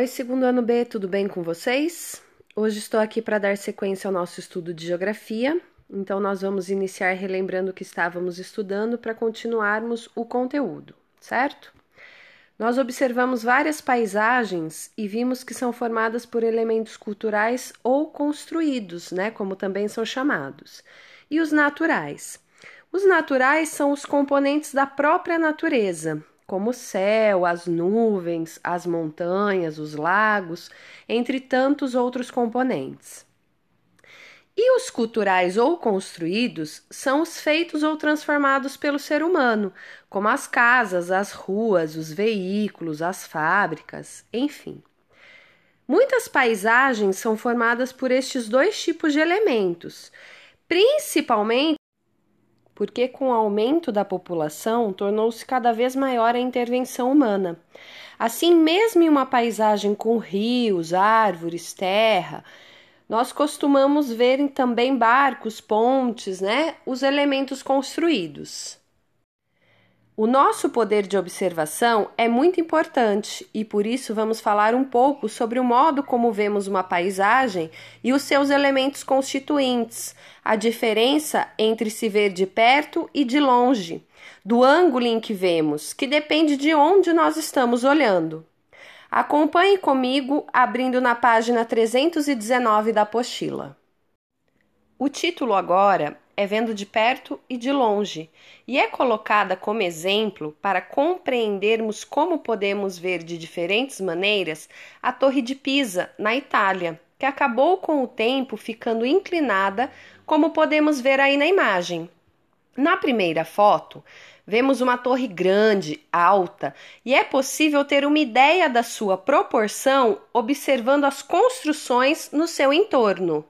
Oi, segundo ano B, tudo bem com vocês? Hoje estou aqui para dar sequência ao nosso estudo de geografia. Então, nós vamos iniciar relembrando o que estávamos estudando para continuarmos o conteúdo, certo? Nós observamos várias paisagens e vimos que são formadas por elementos culturais ou construídos, né, como também são chamados, e os naturais. Os naturais são os componentes da própria natureza, como o céu, as nuvens, as montanhas, os lagos, entre tantos outros componentes. E os culturais ou construídos são os feitos ou transformados pelo ser humano, como as casas, as ruas, os veículos, as fábricas, enfim. Muitas paisagens são formadas por estes dois tipos de elementos, principalmente porque com o aumento da população tornou-se cada vez maior a intervenção humana. Assim, mesmo em uma paisagem com rios, árvores, terra, nós costumamos ver também barcos, pontes, né? Os elementos construídos. O nosso poder de observação é muito importante e por isso vamos falar um pouco sobre o modo como vemos uma paisagem e os seus elementos constituintes, a diferença entre se ver de perto e de longe, do ângulo em que vemos, que depende de onde nós estamos olhando. Acompanhe comigo abrindo na página 319 da apostila. O título agora é vendo de perto e de longe, e é colocada como exemplo para compreendermos como podemos ver de diferentes maneiras a Torre de Pisa, na Itália, que acabou com o tempo ficando inclinada, como podemos ver aí na imagem. Na primeira foto, vemos uma torre grande, alta, e é possível ter uma ideia da sua proporção observando as construções no seu entorno.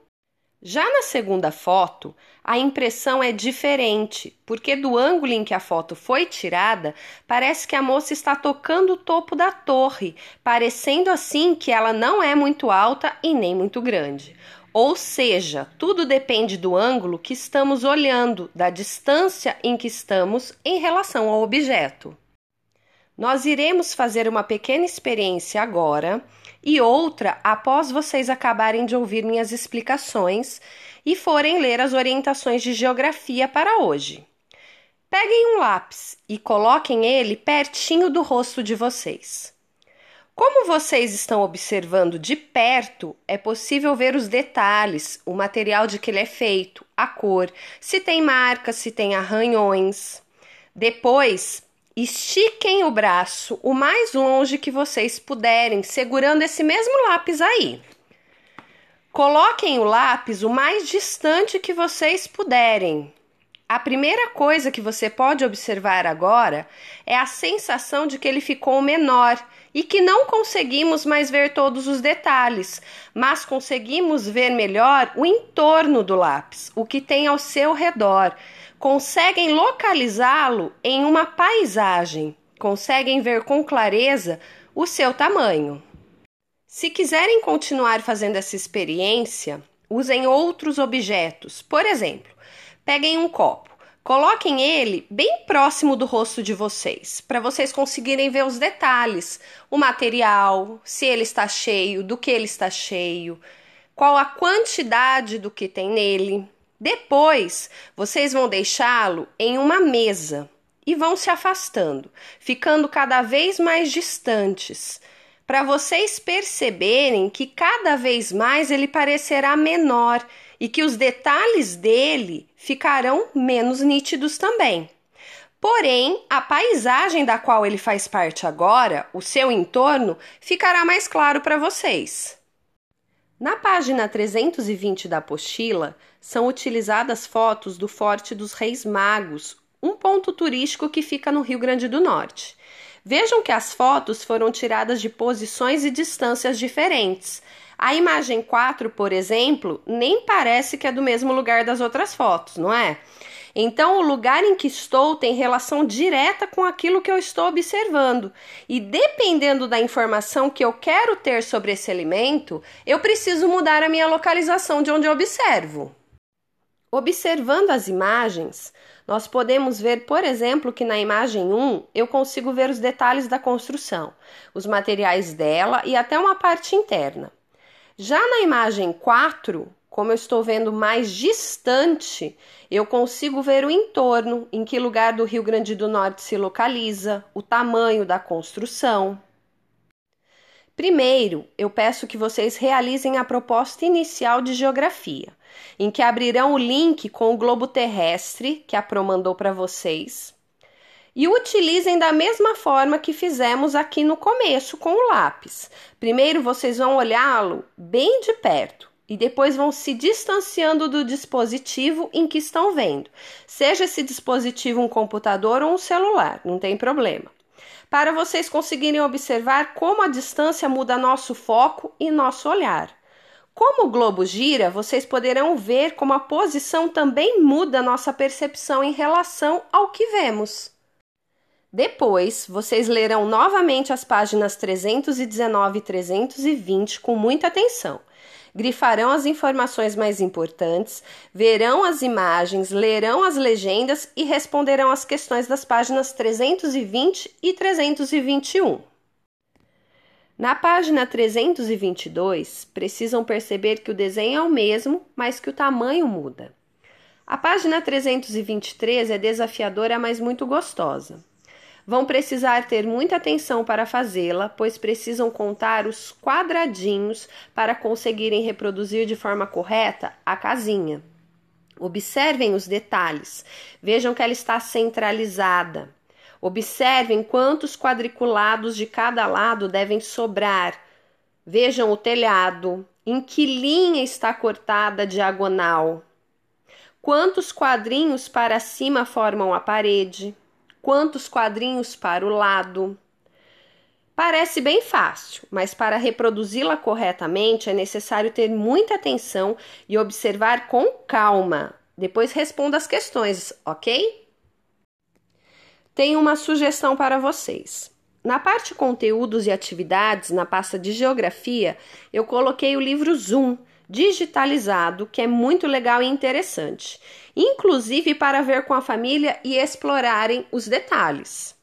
Já na segunda foto, a impressão é diferente, porque do ângulo em que a foto foi tirada, parece que a moça está tocando o topo da torre, parecendo assim que ela não é muito alta e nem muito grande. Ou seja, tudo depende do ângulo que estamos olhando, da distância em que estamos em relação ao objeto. Nós iremos fazer uma pequena experiência agora e outra após vocês acabarem de ouvir minhas explicações e forem ler as orientações de geografia para hoje. Peguem um lápis e coloquem ele pertinho do rosto de vocês. Como vocês estão observando de perto, é possível ver os detalhes, o material de que ele é feito, a cor, se tem marcas, se tem arranhões. Depois, Estiquem o braço o mais longe que vocês puderem, segurando esse mesmo lápis aí. Coloquem o lápis o mais distante que vocês puderem. A primeira coisa que você pode observar agora é a sensação de que ele ficou menor e que não conseguimos mais ver todos os detalhes, mas conseguimos ver melhor o entorno do lápis, o que tem ao seu redor conseguem localizá-lo em uma paisagem, conseguem ver com clareza o seu tamanho. Se quiserem continuar fazendo essa experiência, usem outros objetos. Por exemplo, peguem um copo, coloquem ele bem próximo do rosto de vocês, para vocês conseguirem ver os detalhes, o material, se ele está cheio, do que ele está cheio, qual a quantidade do que tem nele. Depois, vocês vão deixá-lo em uma mesa e vão se afastando, ficando cada vez mais distantes, para vocês perceberem que cada vez mais ele parecerá menor e que os detalhes dele ficarão menos nítidos também. Porém, a paisagem da qual ele faz parte agora, o seu entorno, ficará mais claro para vocês. Na página 320 da apostila, são utilizadas fotos do Forte dos Reis Magos, um ponto turístico que fica no Rio Grande do Norte. Vejam que as fotos foram tiradas de posições e distâncias diferentes. A imagem 4, por exemplo, nem parece que é do mesmo lugar das outras fotos, não é? Então, o lugar em que estou tem relação direta com aquilo que eu estou observando. E dependendo da informação que eu quero ter sobre esse alimento, eu preciso mudar a minha localização de onde eu observo. Observando as imagens, nós podemos ver, por exemplo, que na imagem 1 eu consigo ver os detalhes da construção, os materiais dela e até uma parte interna. Já na imagem 4, como eu estou vendo mais distante, eu consigo ver o entorno, em que lugar do Rio Grande do Norte se localiza, o tamanho da construção. Primeiro, eu peço que vocês realizem a proposta inicial de geografia, em que abrirão o link com o globo terrestre que a Pro mandou para vocês e utilizem da mesma forma que fizemos aqui no começo com o lápis. Primeiro vocês vão olhá-lo bem de perto e depois vão se distanciando do dispositivo em que estão vendo, seja esse dispositivo um computador ou um celular, não tem problema. Para vocês conseguirem observar como a distância muda nosso foco e nosso olhar. Como o globo gira, vocês poderão ver como a posição também muda nossa percepção em relação ao que vemos. Depois, vocês lerão novamente as páginas 319 e 320 com muita atenção. Grifarão as informações mais importantes, verão as imagens, lerão as legendas e responderão as questões das páginas 320 e 321. Na página 322, precisam perceber que o desenho é o mesmo, mas que o tamanho muda. A página 323 é desafiadora, mas muito gostosa. Vão precisar ter muita atenção para fazê-la, pois precisam contar os quadradinhos para conseguirem reproduzir de forma correta a casinha. Observem os detalhes, vejam que ela está centralizada. Observem quantos quadriculados de cada lado devem sobrar. Vejam o telhado, em que linha está cortada a diagonal. Quantos quadrinhos para cima formam a parede? quantos quadrinhos para o lado. Parece bem fácil, mas para reproduzi-la corretamente é necessário ter muita atenção e observar com calma. Depois responda as questões, ok? Tenho uma sugestão para vocês. Na parte conteúdos e atividades, na pasta de geografia, eu coloquei o livro Zoom digitalizado, que é muito legal e interessante, inclusive para ver com a família e explorarem os detalhes.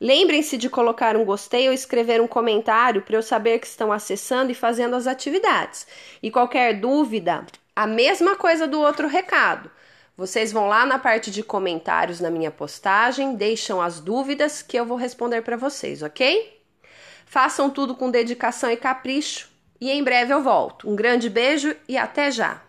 Lembrem-se de colocar um gostei ou escrever um comentário para eu saber que estão acessando e fazendo as atividades. E qualquer dúvida, a mesma coisa do outro recado. Vocês vão lá na parte de comentários na minha postagem, deixam as dúvidas que eu vou responder para vocês, ok? Façam tudo com dedicação e capricho e em breve eu volto. Um grande beijo e até já!